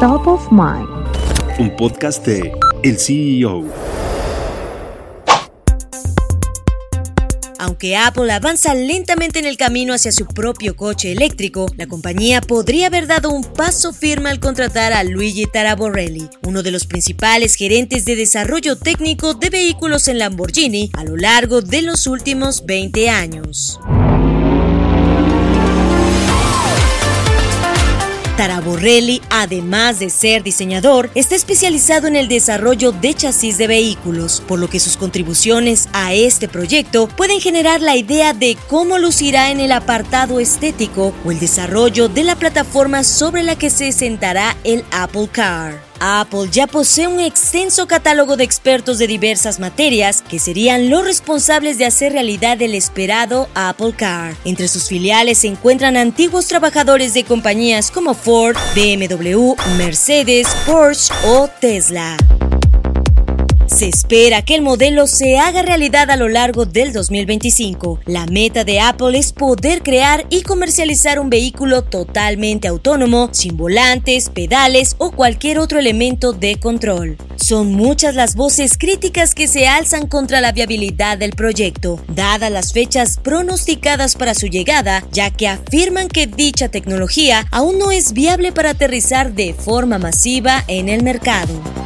Top of Mind. Un podcast de El CEO. Aunque Apple avanza lentamente en el camino hacia su propio coche eléctrico, la compañía podría haber dado un paso firme al contratar a Luigi Taraborelli, uno de los principales gerentes de desarrollo técnico de vehículos en Lamborghini a lo largo de los últimos 20 años. Taraborrelli, además de ser diseñador, está especializado en el desarrollo de chasis de vehículos, por lo que sus contribuciones a este proyecto pueden generar la idea de cómo lucirá en el apartado estético o el desarrollo de la plataforma sobre la que se sentará el Apple Car. Apple ya posee un extenso catálogo de expertos de diversas materias que serían los responsables de hacer realidad el esperado Apple Car. Entre sus filiales se encuentran antiguos trabajadores de compañías como Ford, BMW, Mercedes, Porsche o Tesla. Se espera que el modelo se haga realidad a lo largo del 2025. La meta de Apple es poder crear y comercializar un vehículo totalmente autónomo, sin volantes, pedales o cualquier otro elemento de control. Son muchas las voces críticas que se alzan contra la viabilidad del proyecto, dadas las fechas pronosticadas para su llegada, ya que afirman que dicha tecnología aún no es viable para aterrizar de forma masiva en el mercado.